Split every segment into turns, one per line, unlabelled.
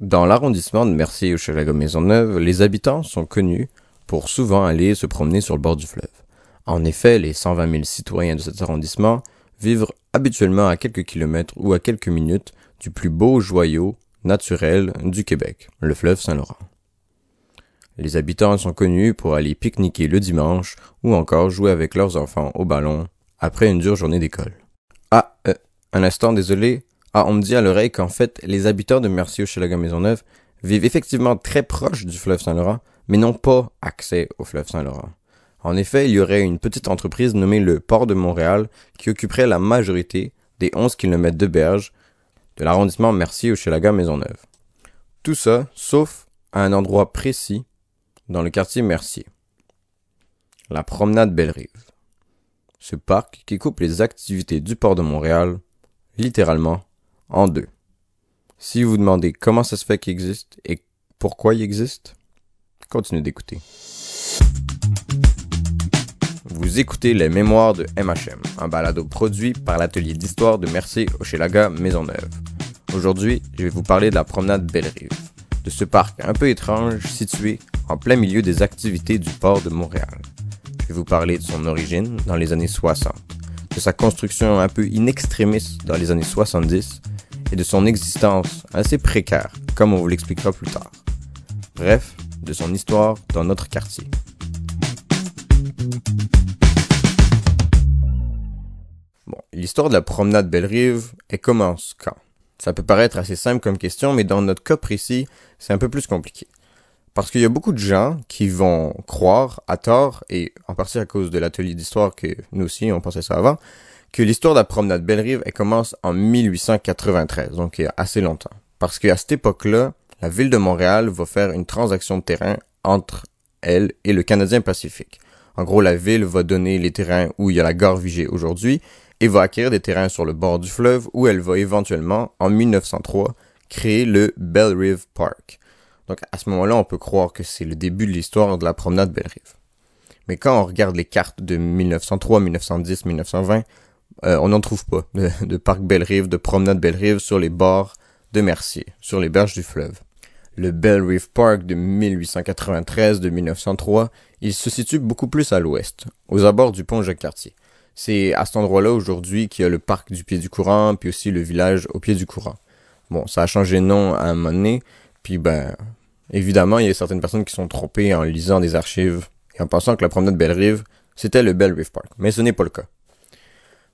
Dans l'arrondissement de Mercier-Hochelaga-Maisonneuve, les habitants sont connus pour souvent aller se promener sur le bord du fleuve. En effet, les 120 000 citoyens de cet arrondissement vivent habituellement à quelques kilomètres ou à quelques minutes du plus beau joyau naturel du Québec, le fleuve Saint-Laurent. Les habitants sont connus pour aller pique-niquer le dimanche ou encore jouer avec leurs enfants au ballon après une dure journée d'école. Ah, euh, un instant, désolé. Ah, on me dit à l'oreille qu'en fait, les habitants de Mercier-Hochelaga-Maisonneuve vivent effectivement très proche du fleuve Saint-Laurent, mais n'ont pas accès au fleuve Saint-Laurent. En effet, il y aurait une petite entreprise nommée le Port de Montréal qui occuperait la majorité des 11 km de berge de l'arrondissement Mercier-Hochelaga-Maisonneuve. Tout ça, sauf à un endroit précis dans le quartier Mercier. La promenade Belle-Rive. Ce parc qui coupe les activités du port de Montréal, littéralement, en deux. Si vous vous demandez comment ça se fait qu'il existe et pourquoi il existe, continuez d'écouter. Vous écoutez les mémoires de MHM, un balado produit par l'atelier d'histoire de Mercier Hochelaga Maisonneuve. Aujourd'hui, je vais vous parler de la promenade Belle-Rive, de ce parc un peu étrange situé en plein milieu des activités du port de Montréal. Je vais vous parler de son origine dans les années 60, de sa construction un peu in extremis dans les années 70 et de son existence assez précaire, comme on vous l'expliquera plus tard. Bref, de son histoire dans notre quartier. Bon, l'histoire de la promenade Belle-Rive, elle commence quand? Ça peut paraître assez simple comme question, mais dans notre cas précis, c'est un peu plus compliqué. Parce qu'il y a beaucoup de gens qui vont croire, à tort, et en partie à cause de l'atelier d'histoire que nous aussi on pensait ça avant, que l'histoire de la promenade Belle-Rive, elle commence en 1893, donc il y a assez longtemps. Parce qu'à cette époque-là, la ville de Montréal va faire une transaction de terrain entre elle et le Canadien Pacifique. En gros, la ville va donner les terrains où il y a la gare Vigée aujourd'hui et va acquérir des terrains sur le bord du fleuve où elle va éventuellement, en 1903, créer le Belle Rive Park. Donc à ce moment-là, on peut croire que c'est le début de l'histoire de la promenade Belle Rive. Mais quand on regarde les cartes de 1903, 1910, 1920, on n'en trouve pas de, de parc Belle Rive, de promenade Belle Rive sur les bords de Mercier, sur les berges du fleuve. Le Belle Rive Park de 1893 de 1903, il se situe beaucoup plus à l'ouest, aux abords du pont Jacques-Cartier. C'est à cet endroit-là aujourd'hui qu'il y a le parc du pied du courant, puis aussi le village au pied du courant. Bon, ça a changé de nom à un moment donné, puis ben, évidemment, il y a certaines personnes qui sont trompées en lisant des archives et en pensant que la promenade Belle-Rive, c'était le Belle Rive Park. Mais ce n'est pas le cas.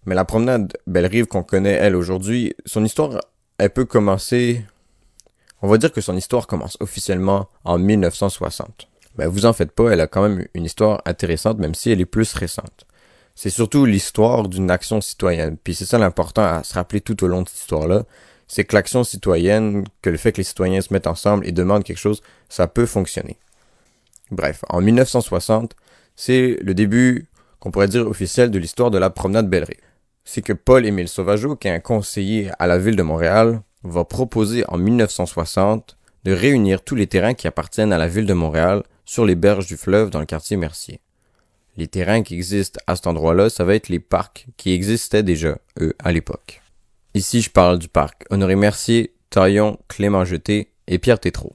Mais la promenade Belle-Rive qu'on connaît, elle, aujourd'hui, son histoire, elle peut commencer... On va dire que son histoire commence officiellement en 1960. Ben, vous en faites pas, elle a quand même une histoire intéressante, même si elle est plus récente c'est surtout l'histoire d'une action citoyenne. Puis c'est ça l'important à se rappeler tout au long de cette histoire-là. C'est que l'action citoyenne, que le fait que les citoyens se mettent ensemble et demandent quelque chose, ça peut fonctionner. Bref, en 1960, c'est le début, qu'on pourrait dire officiel, de l'histoire de la promenade Bellerive. C'est que Paul-Émile Sauvageau, qui est un conseiller à la ville de Montréal, va proposer en 1960 de réunir tous les terrains qui appartiennent à la ville de Montréal sur les berges du fleuve dans le quartier Mercier les terrains qui existent à cet endroit-là, ça va être les parcs qui existaient déjà, eux, à l'époque. Ici, je parle du parc Honoré Mercier, Taillon, Clément Jeté et Pierre Tétrault.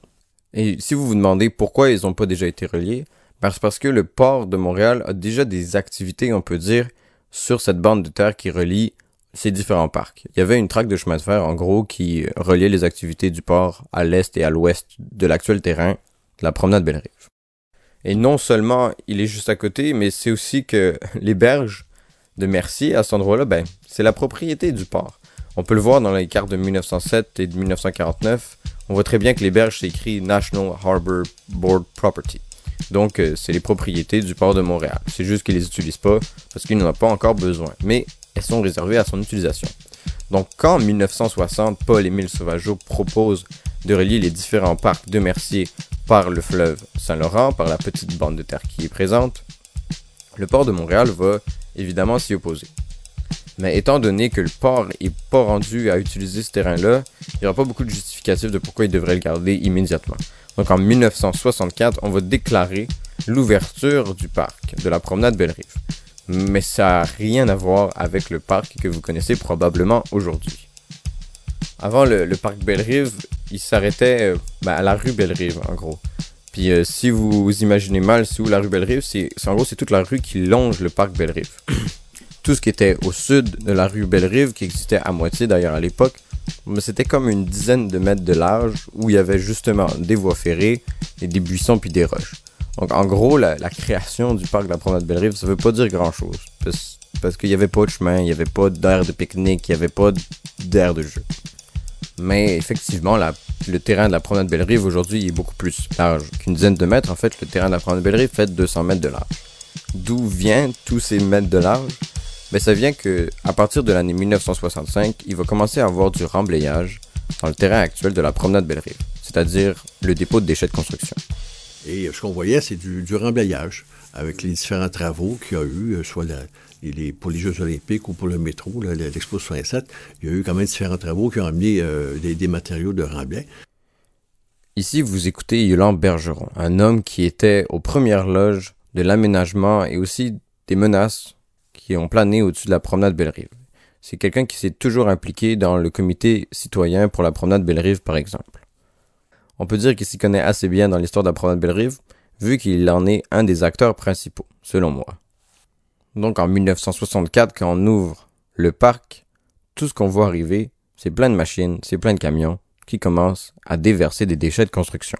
Et si vous vous demandez pourquoi ils n'ont pas déjà été reliés, ben c'est parce que le port de Montréal a déjà des activités, on peut dire, sur cette bande de terre qui relie ces différents parcs. Il y avait une traque de chemin de fer, en gros, qui reliait les activités du port à l'est et à l'ouest de l'actuel terrain de la promenade Bellerive. Et non seulement il est juste à côté, mais c'est aussi que les berges de Mercier, à cet endroit-là, ben, c'est la propriété du port. On peut le voir dans les cartes de 1907 et de 1949. On voit très bien que les berges, c'est écrit National Harbor Board Property. Donc, euh, c'est les propriétés du port de Montréal. C'est juste qu'ils les utilisent pas parce qu'ils n'en ont pas encore besoin. Mais elles sont réservées à son utilisation. Donc, quand en 1960, Paul-Émile Sauvageau propose de relier les différents parcs de Mercier par le fleuve Saint-Laurent, par la petite bande de terre qui est présente, le port de Montréal va évidemment s'y opposer. Mais étant donné que le port est pas rendu à utiliser ce terrain-là, il n'y aura pas beaucoup de justificatifs de pourquoi il devrait le garder immédiatement. Donc en 1964, on va déclarer l'ouverture du parc de la promenade Belle-Rive. Mais ça n'a rien à voir avec le parc que vous connaissez probablement aujourd'hui. Avant le, parc Belle-Rive, il s'arrêtait ben, à la rue Bellerive, en gros. Puis si vous imaginez mal, c'est où la rue Bellerive, c'est en gros c'est toute la rue qui longe le parc Bellerive. Tout ce qui était au sud de la rue Bellerive, qui existait à moitié d'ailleurs à l'époque, mais c'était comme une dizaine de mètres de large où il y avait justement des voies ferrées et des buissons puis des roches. Donc en gros, la, création du parc de la promenade Belle-Rive, ça veut pas dire grand-chose. Parce, qu'il n'y avait pas de chemin, il n'y avait pas d'air de pique-nique, il n'y avait pas d'air de jeu. Mais effectivement, le terrain de la promenade Belle-Rive aujourd'hui est beaucoup plus large qu'une dizaine de mètres. En fait, le terrain de la promenade Belle-Rive fait 200 mètres de large. D'où viennent tous ces mètres de large? Ben, ça vient que à partir de l'année 1965, il va commencer à avoir du remblayage dans le terrain actuel de la promenade Belle-Rive, c'est-à-dire le dépôt de déchets de construction.
Et ce qu'on voyait, c'est du, remblayage avec les différents travaux qu'il y a eu, euh, soit pour les Jeux olympiques ou pour le métro, l'Expo 67. Il y a eu quand même différents travaux qui ont amené euh, des, matériaux de remblai.
Ici, vous écoutez Yolande Bergeron, un homme qui était aux premières loges de l'aménagement et aussi des menaces qui ont plané au-dessus de la promenade Belle-Rive. C'est quelqu'un qui s'est toujours impliqué dans le comité citoyen pour la promenade Belle-Rive, par exemple. On peut dire qu'il s'y connaît assez bien dans l'histoire de la promenade Belle-Rive, vu qu'il en est un des acteurs principaux, selon moi. Donc en 1964, quand on ouvre le parc, tout ce qu'on voit arriver, c'est plein de machines, c'est plein de camions qui commencent à déverser des déchets de construction.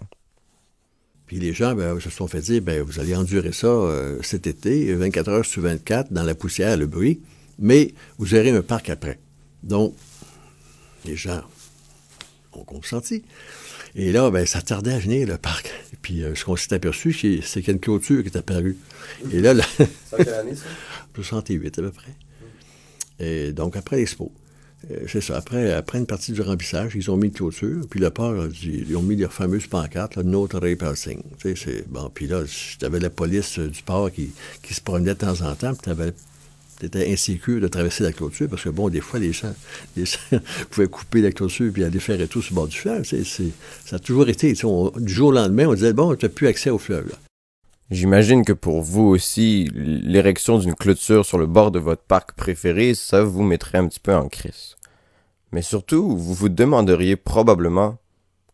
Puis les gens ben, se sont fait dire, ben, vous allez endurer ça euh, cet été, 24 heures sur 24, dans la poussière, le bruit, mais vous aurez un parc après. Donc, les gens ont consenti. Et là, ben, ça tardait à venir, le parc. Et puis, euh, ce qu'on s'est aperçu, c'est qu'il y a une clôture qui est apparue. Et là, là...
ça quelle année, ça?
68, à peu près. Et donc, après l'expo. Euh, c'est ça. Après, après une partie du remplissage, ils ont mis une clôture, puis le port, ils ont mis leur fameuse pancarte, là, No Passing. Tu sais, bon, puis là, tu avais la police euh, du port qui, se promenait de temps en temps, puis tu étais insécure de traverser la clôture, parce que, bon, des fois, les gens, pouvaient couper la clôture puis aller faire tout sur le bord du fleuve. Ça a toujours été. Du jour au lendemain, on disait, bon, tu n'as plus accès au fleuve.
J'imagine que pour vous aussi, l'érection d'une clôture sur le bord de votre parc préféré, ça vous mettrait un petit peu en crise. Mais surtout, vous vous demanderiez probablement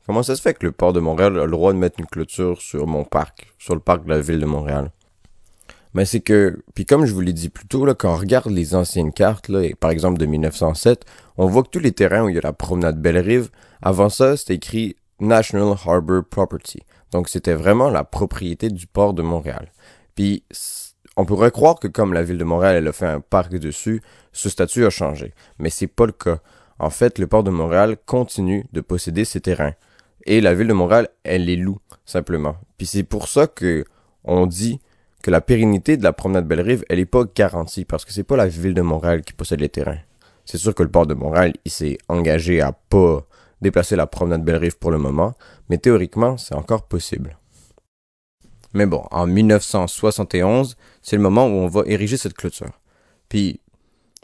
comment ça se fait que le port de Montréal a le droit de mettre une clôture sur mon parc, sur le parc de la ville de Montréal? Mais c'est que, puis comme je vous l'ai dit plus tôt, là, quand on regarde les anciennes cartes, là, par exemple de 1907, on voit que tous les terrains où il y a la promenade Belle-Rive, avant ça, c'était écrit National Harbor Property. Donc c'était vraiment la propriété du port de Montréal. Puis on pourrait croire que comme la ville de Montréal elle a fait un parc dessus, ce statut a changé, mais c'est pas le cas. En fait, le port de Montréal continue de posséder ces terrains et la ville de Montréal elle les loue simplement. Puis c'est pour ça que on dit que la pérennité de la promenade Belle-Rive, elle est pas garantie parce que c'est pas la ville de Montréal qui possède les terrains. C'est sûr que le port de Montréal, il s'est engagé à pas déplacer la promenade Belle-Rive pour le moment, mais théoriquement, c'est encore possible. Mais bon, en 1971, c'est le moment où on va ériger cette clôture. Puis,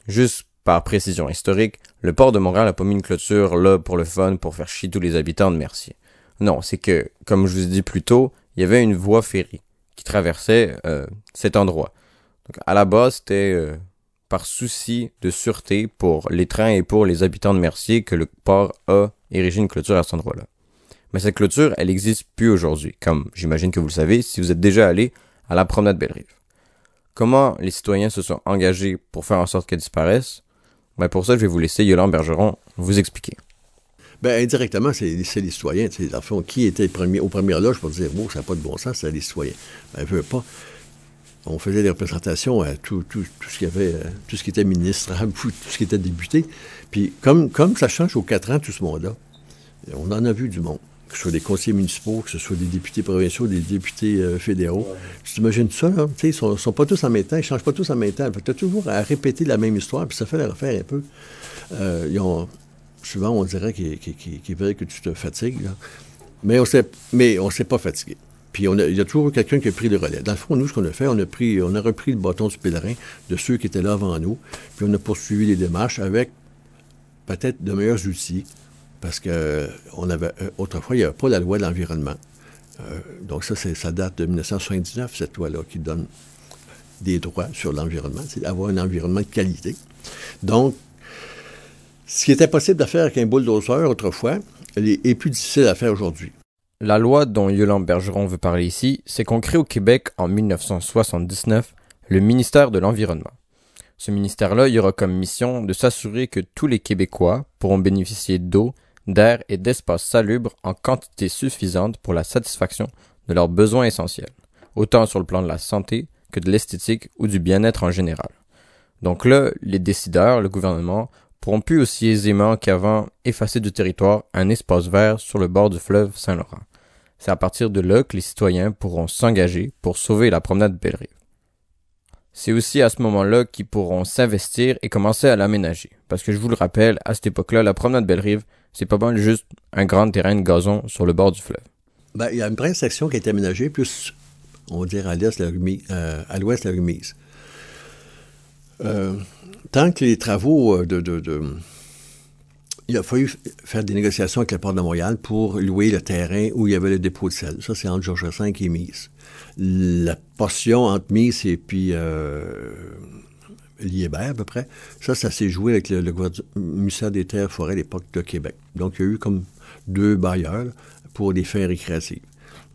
juste par précision historique, le port de Montréal n'a pas mis une clôture là pour le fun, pour faire chier tous les habitants de Mercier. Non, c'est que, comme je vous ai dit plus tôt, il y avait une voie ferrée qui traversait euh, cet endroit. Donc, à la base, c'était euh, par souci de sûreté pour les trains et pour les habitants de Mercier que le port a érigé une clôture à cet endroit-là. Mais cette clôture, elle n'existe plus aujourd'hui, comme j'imagine que vous le savez si vous êtes déjà allé à la promenade Belle-Rive. Comment les citoyens se sont engagés pour faire en sorte qu'elle disparaisse? Ben Pour ça, je vais vous laisser Yolande Bergeron vous expliquer.
Ben, indirectement, c'est les citoyens. Qui était premier, aux premières loges pour dire, bon, ça n'a pas de bon sens, c'est les citoyens. Ben, veut pas on faisait des représentations à tout, tout, ce qui avait, euh, tout ce était ministrable, tout ce qui était député. Puis comme, ça change aux quatre ans, tout ce monde-là, on en a vu du monde. Que ce soit des conseillers municipaux, que ce soit des députés provinciaux, des députés euh, fédéraux. Tu t'imagines ça, là? ils sont, sont pas tous en même temps, ils changent pas tous en même temps. Tu as toujours à répéter la même histoire, puis ça fait la refaire un peu. Euh, souvent, on dirait qu'il qu que tu te fatigues, Mais on ne s'est pas fatigué. Il y a toujours quelqu'un qui a pris le relais. Dans le fond, nous, ce qu'on a fait, on a repris le bâton du pèlerin de ceux qui étaient là avant nous, puis on a poursuivi les démarches avec peut-être de meilleurs outils, parce que avait euh, autrefois, il n'y avait pas la loi de l'environnement. Euh, donc ça, ça date de 1979, cette loi-là, qui donne des droits sur l'environnement, c'est d'avoir un environnement de qualité. Donc, ce qui était possible de faire avec un bulldozer autrefois, est, plus difficile à faire aujourd'hui.
La loi dont Yolande Bergeron veut parler ici, c'est qu'on crée au Québec en 1979 le ministère de l'Environnement. Ce ministère-là, il aura comme mission de s'assurer que tous les Québécois pourront bénéficier d'eau, d'air et d'espaces salubres en quantité suffisante pour la satisfaction de leurs besoins essentiels, autant sur le plan de la santé que de l'esthétique ou du bien-être en général. Donc là, les décideurs, le gouvernement, pourront plus aussi aisément qu'avant effacer du territoire un espace vert sur le bord du fleuve Saint-Laurent. C'est à partir de là que les citoyens pourront s'engager pour sauver la promenade Belle-Rive. C'est aussi à ce moment-là qu'ils pourront s'investir et commencer à l'aménager. Parce que je vous le rappelle, à cette époque-là, la promenade Belle-Rive, c'est pas mal juste un grand terrain de gazon sur le bord du fleuve.
Ben, il y a une première section qui été aménagée, plus, on va dire, à l'est, euh, à l'ouest, la remise. Euh, tant que les travaux euh, de, Il a fallu faire des négociations avec le port de Montréal pour louer le terrain où il y avait le dépôt de sel. Ça, c'est entre Georges V et Mise la portion entre Miss et puis euh, Liébert, à peu près, ça, ça s'est joué avec le, ministère des Terres Forêts à l'époque de Québec. Donc, il y a eu comme deux bailleurs pour des fins récréatives.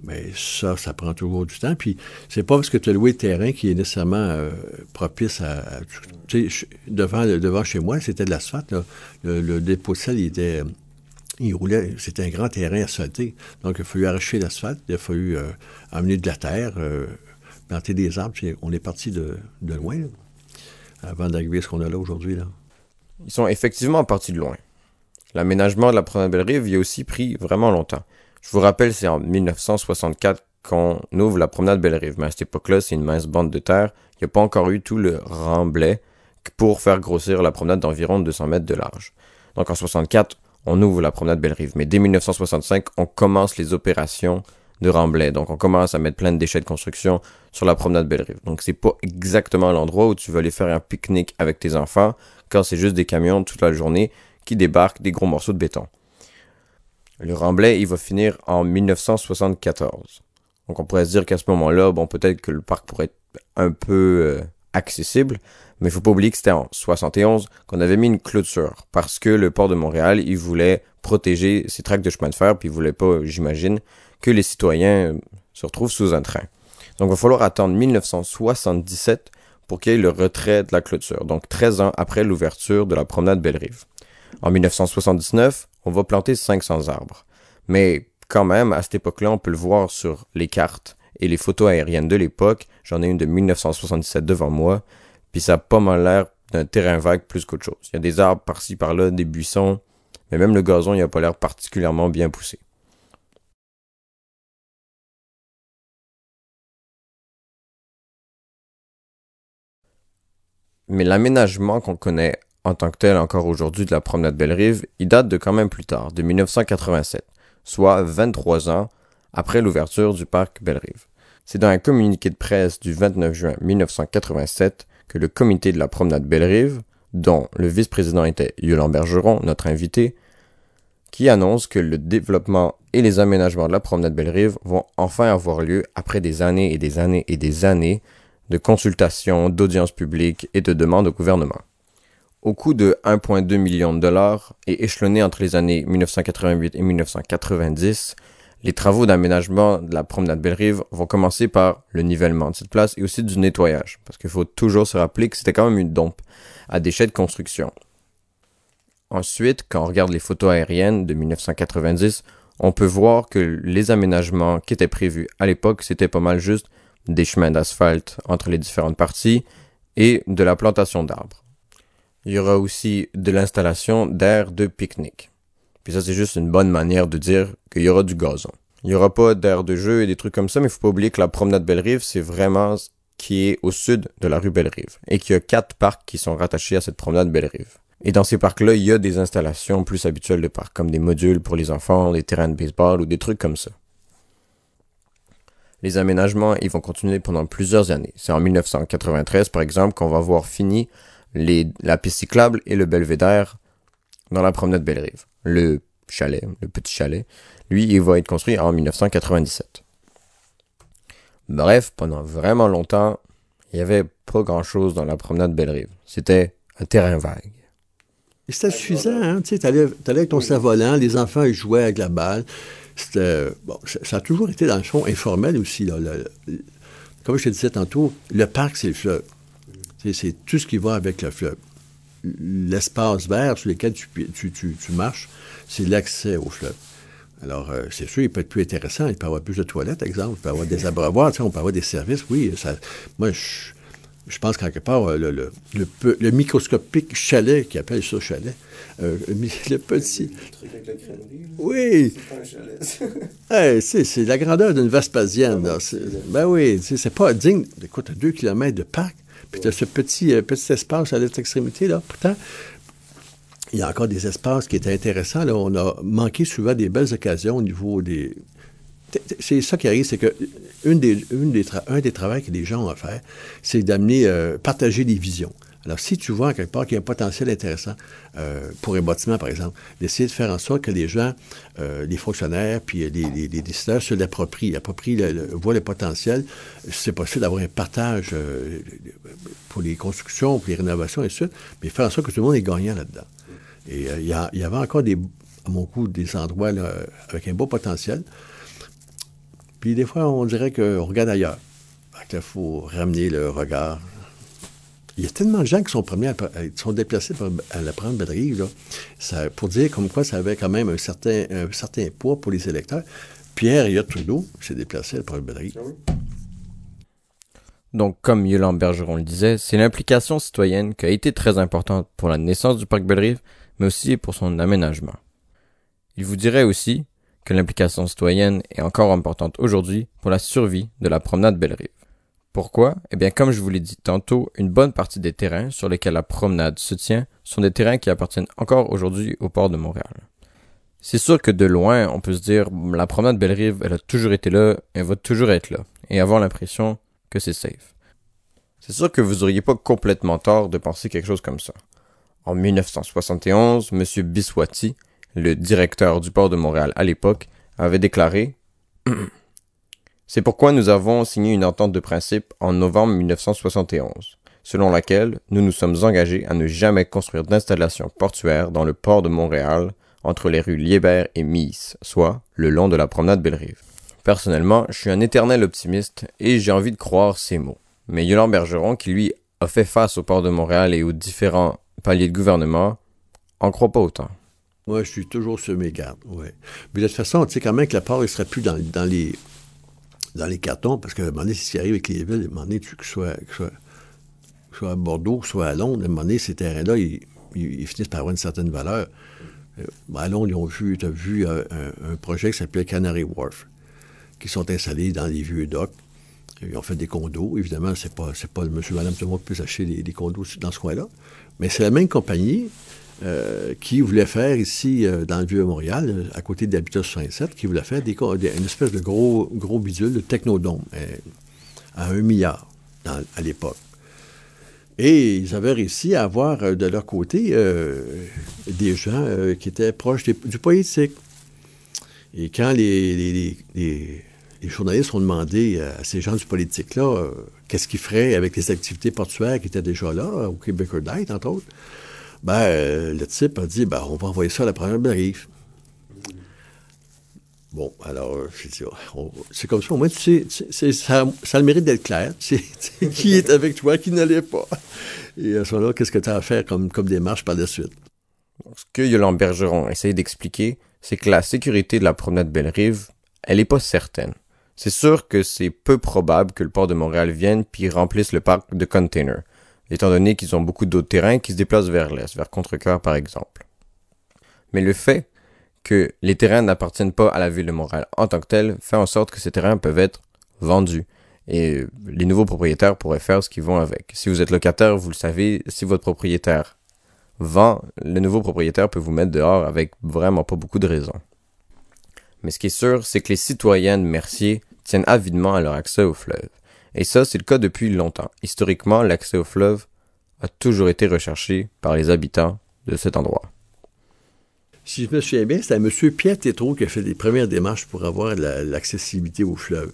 Mais ça, ça prend toujours du temps. Puis, c'est pas parce que tu as loué le terrain qui est nécessairement euh, propice à. sais, devant, devant chez moi, c'était de l'asphalte. Le, le, dépôt de sel, il était il roulait, c'était un grand terrain asphalté. Donc, il a fallu arracher l'asphalte, il a fallu euh, amener de la terre, euh, planter des arbres. On est parti de, loin, avant d'arriver à ce qu'on a là aujourd'hui.
Ils sont effectivement partis de loin. L'aménagement de la promenade Belle-Rive y a aussi pris vraiment longtemps. Je vous rappelle, c'est en 1964 qu'on ouvre la promenade Belle-Rive. Mais à cette époque-là, c'est une mince bande de terre. Il n'y a pas encore eu tout le remblai pour faire grossir la promenade d'environ 200 mètres de large. Donc en 64, on ouvre la promenade Belle-Rive. Mais dès 1965, on commence les opérations de remblai. Donc, on commence à mettre plein de déchets de construction sur la promenade Belle-Rive. Donc, c'est pas exactement l'endroit où tu veux aller faire un pique-nique avec tes enfants quand c'est juste des camions toute la journée qui débarquent des gros morceaux de béton. Le remblai, il va finir en 1974. Donc, on pourrait se dire qu'à ce moment-là, bon, peut-être que le parc pourrait être un peu euh, accessible, mais il faut pas oublier que c'était en 71 qu'on avait mis une clôture parce que le port de Montréal, il voulait protéger ses tracts de chemin de fer, puis il voulait pas, j'imagine, que les citoyens se retrouvent sous un train. Donc il va falloir attendre 1977 pour qu'il y ait le retrait de la clôture, donc 13 ans après l'ouverture de la promenade Belle-Rive. En 1979, on va planter 500 arbres. Mais quand même, à cette époque-là, on peut le voir sur les cartes et les photos aériennes de l'époque. J'en ai une de 1977 devant moi. Puis ça a pas mal l'air d'un terrain vague plus qu'autre chose. Il y a des arbres par-ci par-là, des buissons, mais même le gazon, il a pas l'air particulièrement bien poussé. Mais l'aménagement qu'on connaît en tant que tel encore aujourd'hui de la promenade Belle-Rive, il date de quand même plus tard, de 1987, soit 23 ans après l'ouverture du parc Belle-Rive. C'est dans un communiqué de presse du 29 juin 1987 que le comité de la promenade Belle-Rive, dont le vice-président était Yolande Bergeron, notre invité, qui annonce que le développement et les aménagements de la promenade Belle-Rive vont enfin avoir lieu après des années et des années et des années de consultations, d'audiences publiques et de demandes au gouvernement. Au coût de 1,2 million de dollars et échelonné entre les années 1988 et 1990, les travaux d'aménagement de la promenade Belle-Rive vont commencer par le nivellement de cette place et aussi du nettoyage, parce qu'il faut toujours se rappeler que c'était quand même une dompe à déchets de construction. Ensuite, quand on regarde les photos aériennes de 1990, on peut voir que les aménagements qui étaient prévus à l'époque, c'était pas mal juste des chemins d'asphalte entre les différentes parties et de la plantation d'arbres. Il y aura aussi de l'installation d'aires de pique-nique. Puis ça, c'est juste une bonne manière de dire qu'il y aura du gazon. Il y aura pas d'air de jeu et des trucs comme ça, mais il faut pas oublier que la promenade Belle-Rive, c'est vraiment ce qui est au sud de la rue Belle-Rive. Et qu'il y a quatre parcs qui sont rattachés à cette promenade Belle-Rive. Et dans ces parcs-là, il y a des installations plus habituelles de parcs, comme des modules pour les enfants, des terrains de baseball ou des trucs comme ça. Les aménagements, ils vont continuer pendant plusieurs années. C'est en 1993, par exemple, qu'on va voir fini les, la piste cyclable et le belvédère dans la promenade Belle-Rive le chalet, le petit chalet, lui, il va être construit en 1997. Bref, pendant vraiment longtemps, il n'y avait pas grand-chose dans la promenade Belle-Rive. C'était un terrain vague.
c'était suffisant, hein? Tu sais, allais, avec ton cerf-volant, les enfants ils jouaient avec la balle. C'était, bon, ça, a toujours été, dans le fond, informel aussi. Là, comme je te disais tantôt, le parc, c'est le fleuve. C'est tout ce qui va avec le fleuve. L'espace vert sur lequel tu, tu, marches, c'est l'accès au fleuve. Alors, euh, c'est sûr, il peut être plus intéressant. Il peut y avoir plus de toilettes, exemple. Il peut y avoir des abreuvoirs. On peut avoir des services. Oui, ça, moi, je, je pense quelque part, euh, le, le, microscopique chalet, qui appelle ça chalet, euh, le petit. Le truc avec la Oui. C'est c'est la grandeur d'une Vespasienne. Ah ben oui, c'est pas digne. Écoute, deux kilomètres de parc, puis tu as ce petit, euh, petit espace à l'autre extrémité, là. Pourtant, il y a encore des espaces qui étaient intéressants. Là. On a manqué souvent des belles occasions au niveau des, c'est ça qui arrive, c'est que une des, des un des travaux que les gens ont à faire, c'est d'amener, euh, partager des visions. Alors, si tu vois quelque part qu'il y a un potentiel intéressant euh, pour un bâtiment, par exemple, d'essayer de faire en sorte que les gens, euh, les fonctionnaires, puis les, décideurs se l'approprient, approprient, le, voient le potentiel, c'est possible d'avoir un partage pour les constructions, pour les rénovations, et tout mais faire en sorte que tout le monde est gagnant là-dedans. Et il y, avait encore des, à mon goût, des endroits avec un beau potentiel. Puis des fois, on dirait qu'on regarde ailleurs. Il faut ramener le regard. Il y a tellement de gens qui sont, premiers sont déplacés à la prendre Belle ça, pour dire comme quoi ça avait quand même un certain, un certain poids pour les électeurs. Pierre Yot Trudeau s'est déplacé à la prendre ah
Donc, comme Yolande Bergeron le disait, c'est l'implication citoyenne qui a été très importante pour la naissance du parc Bellerive, mais aussi pour son aménagement. Il vous dirait aussi que l'implication citoyenne est encore importante aujourd'hui pour la survie de la promenade Belle-Rive. Pourquoi? Eh bien, comme je vous l'ai dit tantôt, une bonne partie des terrains sur lesquels la promenade se tient sont des terrains qui appartiennent encore aujourd'hui au port de Montréal. C'est sûr que de loin, on peut se dire, la promenade Belle-Rive, elle a toujours été là, elle va toujours être là, et avoir l'impression que c'est safe. C'est sûr que vous auriez pas complètement tort de penser quelque chose comme ça. En 1971, M. Biswati, le directeur du port de Montréal à l'époque, avait déclaré C'est pourquoi nous avons signé une entente de principe en novembre 1971, selon laquelle nous nous sommes engagés à ne jamais construire d'installation portuaire dans le port de Montréal entre les rues Liébert et Mies, soit le long de la promenade Belle-Rive. Personnellement, je suis un éternel optimiste et j'ai envie de croire ces mots. Mais Yolande Bergeron, qui lui a fait face au port de Montréal et aux différents paliers de gouvernement, en croit pas autant.
Moi, je suis toujours sur mes gardes, oui. Mais de toute façon, tu sais quand même que la part, il serait plus dans, les, dans les cartons, parce qu'à un moment donné, si tu arrive avec les villes, à un moment donné, tu, que, ce soit, à Bordeaux, soit à Londres, à un moment donné, ces terrains-là, ils, finissent par avoir une certaine valeur. Euh, à Londres, ils ont vu, tu as vu un, projet qui s'appelait Canary Wharf, qui sont installés dans les vieux docks. Ils ont fait des condos. Évidemment, c'est pas, c'est pas monsieur, madame, tout le monde peut acheter des condos dans ce coin-là. Mais c'est la même compagnie euh, qui voulait faire ici, euh, dans le Vieux-Montréal, à côté d'Habitat 67, qui voulait faire une espèce de gros, gros bidule, de technodome, euh, à un milliard à l'époque. Et ils avaient réussi à avoir de leur côté des gens qui étaient proches du politique. Et quand les, journalistes ont demandé à ces gens du politique-là qu'est-ce qu'ils feraient avec les activités portuaires qui étaient déjà là, au Québec entre autres, ben, euh, le type a dit, ben, on va envoyer ça à la première brief. Bon, alors, c'est comme ça. Au moins, tu sais, ça, a le mérite d'être clair. Qui est avec toi, qui n'allait pas. Et à ce moment-là, qu'est-ce que tu as à faire comme, comme démarche par la suite?
ce que Yolande Bergeron essaye d'expliquer, c'est que la sécurité de la promenade Belle-Rive, elle n'est pas certaine. C'est sûr que c'est peu probable que le port de Montréal vienne puis remplisse le parc de containers étant donné qu'ils ont beaucoup d'autres terrains qui se déplacent vers l'est, vers Contrecoeur par exemple. Mais le fait que les terrains n'appartiennent pas à la ville de Montréal en tant que tel fait en sorte que ces terrains peuvent être vendus et les nouveaux propriétaires pourraient faire ce qu'ils vont avec. Si vous êtes locataire, vous le savez, si votre propriétaire vend, le nouveau propriétaire peut vous mettre dehors avec vraiment pas beaucoup de raisons. Mais ce qui est sûr, c'est que les citoyens de Mercier tiennent avidement à leur accès au fleuve. Et ça, c'est le cas depuis longtemps. Historiquement, l'accès au fleuve a toujours été recherché par les habitants de cet endroit.
Si je me souviens bien, c'est M. Pierre Tétrault qui a fait les premières démarches pour avoir l'accessibilité au fleuve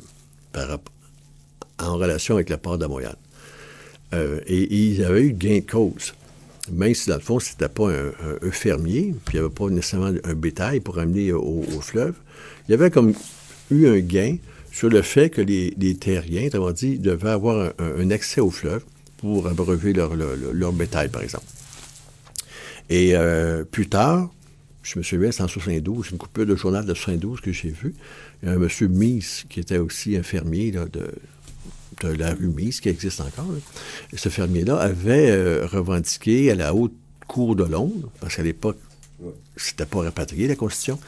en relation avec la port de Montréal. Euh, et, ils avaient eu gain de cause. même si dans le fond, c'était pas un, fermier, puis il n'y avait pas nécessairement un bétail pour amener au, fleuve, il y avait comme eu un gain sur le fait que les, terriens, autrement dit, devaient avoir un, accès au fleuve pour abreuver leur, bétail, par exemple. Et euh, plus tard, je me souviens, c'est en 72, une coupure de journal de 72 que j'ai vu. Il y un monsieur Mies, qui était aussi un fermier de, la rue Mies, qui existe encore. Ce fermier-là avait euh, revendiqué à la haute cour de Londres, parce qu'à l'époque, c'était pas rapatrié, la Constitution.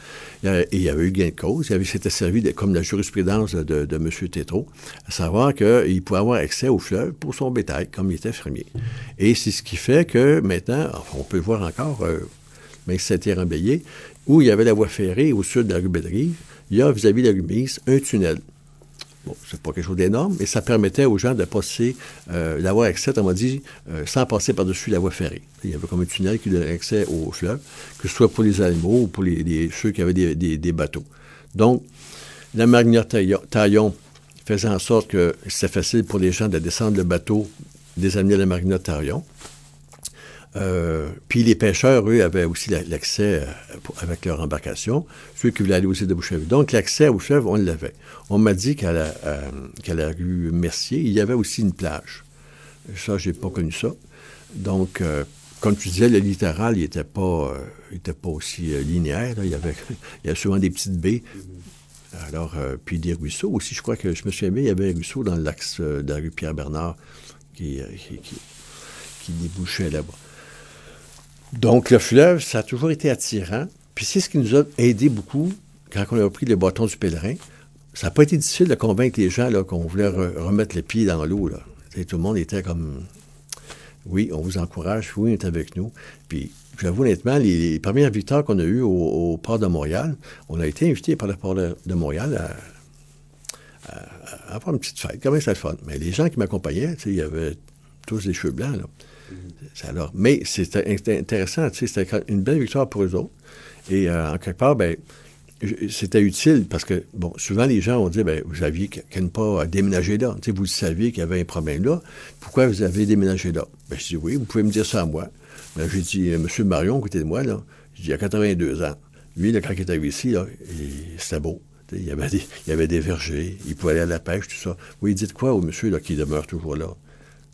Il y avait eu gain de cause. Il servi comme la jurisprudence de, M. Tétrault, à savoir qu'il pouvait avoir accès au fleuve pour son bétail, comme il était fermier. Et c'est ce qui fait que maintenant, on peut voir encore, euh, mais c'était remblayé, où il y avait la voie ferrée au sud de la rue Bedrive, il y a vis-à-vis de la rue Mise un tunnel. Bon, c'est pas quelque chose d'énorme, mais ça permettait aux gens de passer, euh, d'avoir accès, on m'a dit, euh, sans passer par-dessus la voie ferrée. Il y avait comme un tunnel qui donnait accès au fleuve, que ce soit pour les animaux ou pour les, ceux qui avaient des, bateaux. Donc, la marinière Taillon faisait en sorte que c'était facile pour les gens de descendre le bateau des amis de la marinière. Euh, puis les pêcheurs, eux, avaient aussi l'accès euh, avec leur embarcation, ceux qui voulaient aller aussi de Boucherville. Donc, l'accès au fleuve, on l'avait. On m'a dit qu'à la, euh, rue Mercier, il y avait aussi une plage. Ça, j'ai pas connu ça. Donc, comme tu disais, le littoral, il n'était pas, était pas aussi linéaire. Il, y avait, il y souvent des petites baies. Alors, puis des ruisseaux aussi. Je crois que je me souviens bien, il y avait un ruisseau dans l'axe de la rue Pierre-Bernard qui, qui débouchait là-bas. Donc, le fleuve, ça a toujours été attirant. Puis c'est ce qui nous a aidé beaucoup quand on a pris le bâton du pèlerin. Ça n'a pas été difficile de convaincre les gens qu'on voulait remettre les pieds dans l'eau. Tout le monde était comme Oui, on vous encourage, oui, on est avec nous. Puis j'avoue honnêtement, les, premières victoires qu'on a eues au, port de Montréal, on a été invités par le port de, Montréal à, avoir une petite fête. Comment ça le fun? Mais les gens qui m'accompagnaient, il y avait tous des cheveux blancs. Là. Alors, mais c'était intéressant, c'était une belle victoire pour eux autres. Et euh, en quelque part, ben, c'était utile parce que, bon, souvent les gens ont dit, ben, vous aviez qu'à ne pas déménager là. vous saviez qu'il y avait un problème là. Pourquoi vous avez déménagé là? Ben, je dis, oui, vous pouvez me dire ça à moi. Ben, j'ai dit, euh, M. Marion, côté de moi, là, il y a 82 ans. Lui, là, quand il était ici, là, c'était beau. Il y, avait des, il y avait des vergers, il pouvait aller à la pêche, tout ça. Oui, dites quoi au monsieur là, qui demeure toujours là?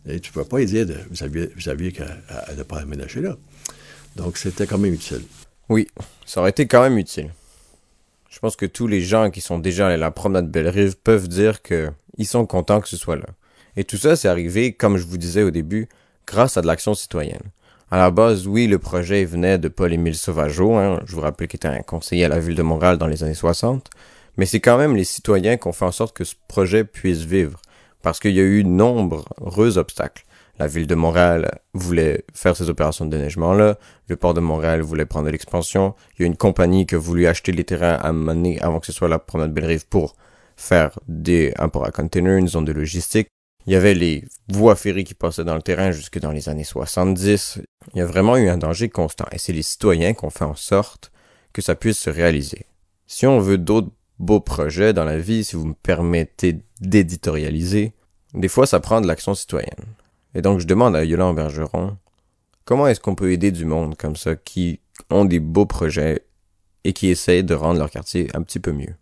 Et tu ne peux pas lui dire, vous aviez, vous qu'à ne pas aménager là. Donc, c'était quand même utile.
Oui, ça aurait été quand même utile. Je pense que tous les gens qui sont déjà allés à la promenade Belle-Rive peuvent dire qu'ils sont contents que ce soit là. Et tout ça, c'est arrivé, comme je vous disais au début, grâce à de l'action citoyenne. À la base, oui, le projet venait de Paul-Émile Sauvageau, hein, je vous rappelle qu'il était un conseiller à la ville de Montréal dans les années 60, mais c'est quand même les citoyens qui ont fait en sorte que ce projet puisse vivre parce qu'il y a eu nombreux obstacles. La ville de Montréal voulait faire ces opérations de déneigement-là. Le port de Montréal voulait prendre l'expansion. Il y a une compagnie qui a voulu acheter les terrains à mener avant que ce soit la promenade Belle-Rive pour faire des imports à containers, une zone de logistique. Il y avait les voies ferrées qui passaient dans le terrain jusque dans les années 70. Il y a vraiment eu un danger constant. Et c'est les citoyens qui ont fait en sorte que ça puisse se réaliser. Si on veut d'autres beau projet dans la vie, si vous me permettez d'éditorialiser, des fois ça prend de l'action citoyenne. Et donc je demande à Yolande Bergeron, comment est-ce qu'on peut aider du monde comme ça qui ont des beaux projets et qui essayent de rendre leur quartier un petit peu mieux?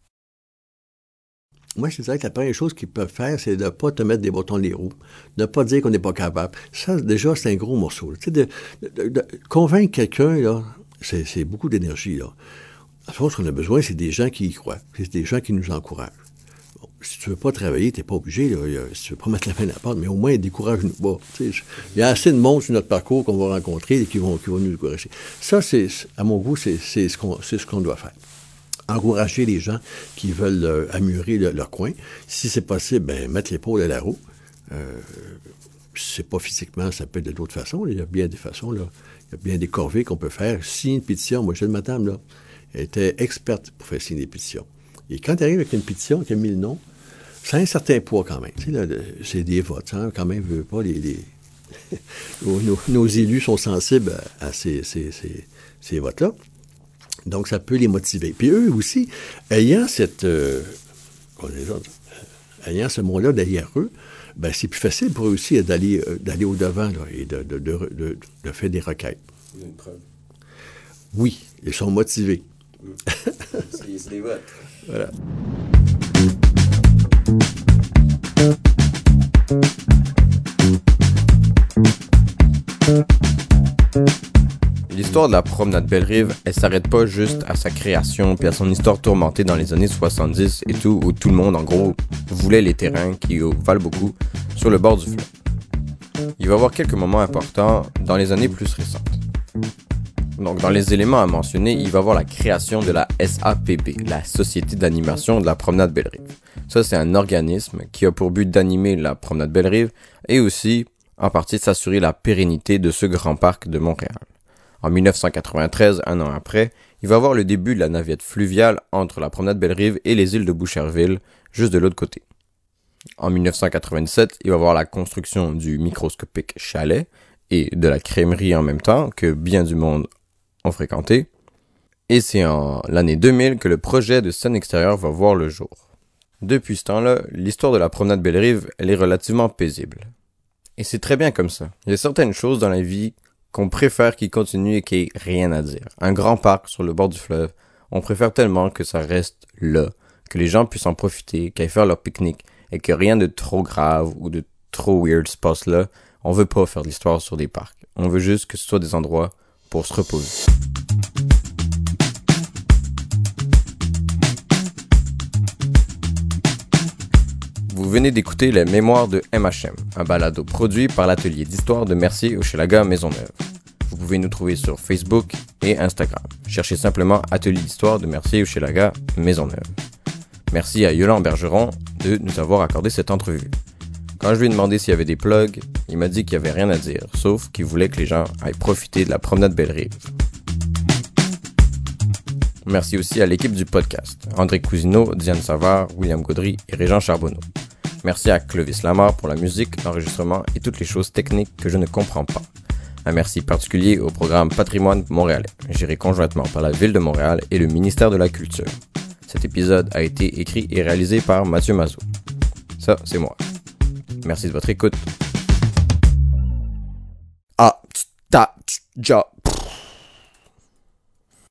Moi, je dirais que la première chose qu'ils peuvent faire, c'est de ne pas te mettre des bâtons les roues, de ne pas dire qu'on n'est pas capable. Ça, déjà, c'est un gros morceau. Tu sais, convaincre quelqu'un, c'est beaucoup d'énergie. À ce qu'on a besoin, c'est des gens qui y croient. C'est des gens qui nous encouragent. si tu veux pas travailler, tu n'es pas obligé. Si tu veux pas mettre la fin à la porte, mais au moins, décourage-nous pas. Il y a assez de monde sur notre parcours qu'on va rencontrer et qui vont, qui vont nous décourager. Ça, c'est, à mon goût, c'est, ce qu'on, ce qu'on doit faire. Encourager les gens qui veulent euh, leur coin. Si c'est possible, ben, mettre l'épaule à la roue. Euh, c'est pas physiquement, ça peut être d'autres façons. Il y a bien des façons. Là. Il y a bien des corvées qu'on peut faire. Si une pétition, moi, je le madame, là était experte pour faire signer des pétitions. Et quand tu arrives avec une pétition qui a 1000 noms, ça a un certain poids quand même. c'est des votes. Hein, quand même, veut pas les... nos, élus sont sensibles à, ces, votes-là. Donc, ça peut les motiver. Puis eux aussi, ayant cette... Euh, ayant ce mot-là derrière eux, ben, c'est plus facile pour eux aussi d'aller euh, d'aller au-devant et de, de, de, de, faire des requêtes. Une preuve. Oui, ils sont motivés. C'est des votes. Voilà.
L'histoire de la promenade Belle-Rive, elle s'arrête pas juste à sa création puis à son histoire tourmentée dans les années 70 et tout, où tout le monde, en gros, voulait les terrains qui valent beaucoup sur le bord du fleuve. Il va y avoir quelques moments importants dans les années plus récentes. Donc, dans les éléments à mentionner, il va y avoir la création de la SAPB, la Société d'animation de la promenade Belle-Rive. Ça, c'est un organisme qui a pour but d'animer la promenade Belle-Rive et aussi, en partie, de s'assurer la pérennité de ce grand parc de Montréal. En 1993, un an après, il va y avoir le début de la navette fluviale entre la promenade Belle-Rive et les îles de Boucherville, juste de l'autre côté. En 1997, il va y avoir la construction du microscopique chalet et de la crèmerie en même temps que bien du monde ont fréquenté. Et c'est en l'année 2000 que le projet de scène extérieure va voir le jour. Depuis ce temps-là, l'histoire de la promenade Belle-Rive, elle est relativement paisible. Et c'est très bien comme ça. Il y a certaines choses dans la vie qu'on préfère qu'il continue et qu'il n'y ait rien à dire. Un grand parc sur le bord du fleuve, on préfère tellement que ça reste là, que les gens puissent en profiter, qu'ils faire leur pique-nique, et que rien de trop grave ou de trop weird se passe là. On veut pas faire de l'histoire sur des parcs. On veut juste que ce soit des endroits pour se reposer. Vous venez d'écouter les Mémoires de MHM, un balado produit par l'atelier d'histoire de Mercier Hochelaga Maisonneuve. Vous pouvez nous trouver sur Facebook et Instagram. Cherchez simplement Atelier d'histoire de Mercier Hochelaga Maisonneuve. Merci à Yolande Bergeron de nous avoir accordé cette entrevue. Quand je lui ai demandé s'il y avait des plugs, il m'a dit qu'il n'y avait rien à dire, sauf qu'il voulait que les gens aillent profiter de la promenade Belle-Rive. Merci aussi à l'équipe du podcast, André Cousineau, Diane Savard, William Gaudry et Régent Charbonneau. Merci à Clovis Lamar pour la musique, l'enregistrement et toutes les choses techniques que je ne comprends pas. Un merci particulier au programme Patrimoine montréalais, géré conjointement par la Ville de Montréal et le ministère de la Culture. Cet épisode a été écrit et réalisé par Mathieu Mazot. Ça, c'est moi. Merci de votre écoute. Ah, ta, ja,